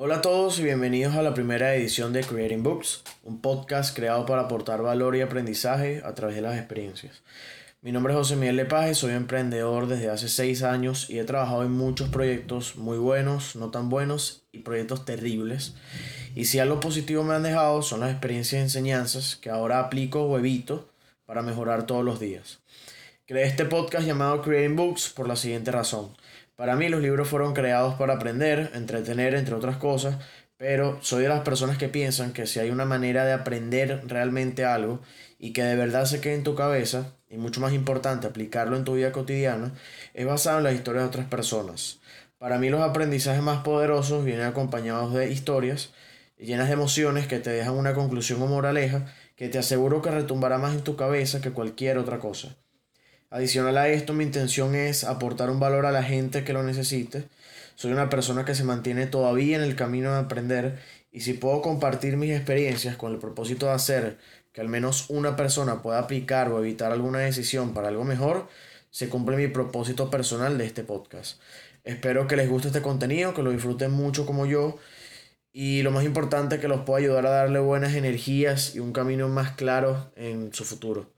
Hola a todos y bienvenidos a la primera edición de Creating Books, un podcast creado para aportar valor y aprendizaje a través de las experiencias. Mi nombre es José Miguel Lepage, soy emprendedor desde hace seis años y he trabajado en muchos proyectos muy buenos, no tan buenos y proyectos terribles. Y si algo positivo me han dejado son las experiencias y enseñanzas que ahora aplico o evito para mejorar todos los días. Creé este podcast llamado Creating Books por la siguiente razón. Para mí los libros fueron creados para aprender, entretener, entre otras cosas, pero soy de las personas que piensan que si hay una manera de aprender realmente algo y que de verdad se quede en tu cabeza, y mucho más importante aplicarlo en tu vida cotidiana, es basado en las historias de otras personas. Para mí los aprendizajes más poderosos vienen acompañados de historias llenas de emociones que te dejan una conclusión o moraleja que te aseguro que retumbará más en tu cabeza que cualquier otra cosa. Adicional a esto, mi intención es aportar un valor a la gente que lo necesite. Soy una persona que se mantiene todavía en el camino de aprender y si puedo compartir mis experiencias con el propósito de hacer que al menos una persona pueda aplicar o evitar alguna decisión para algo mejor, se cumple mi propósito personal de este podcast. Espero que les guste este contenido, que lo disfruten mucho como yo y lo más importante que los pueda ayudar a darle buenas energías y un camino más claro en su futuro.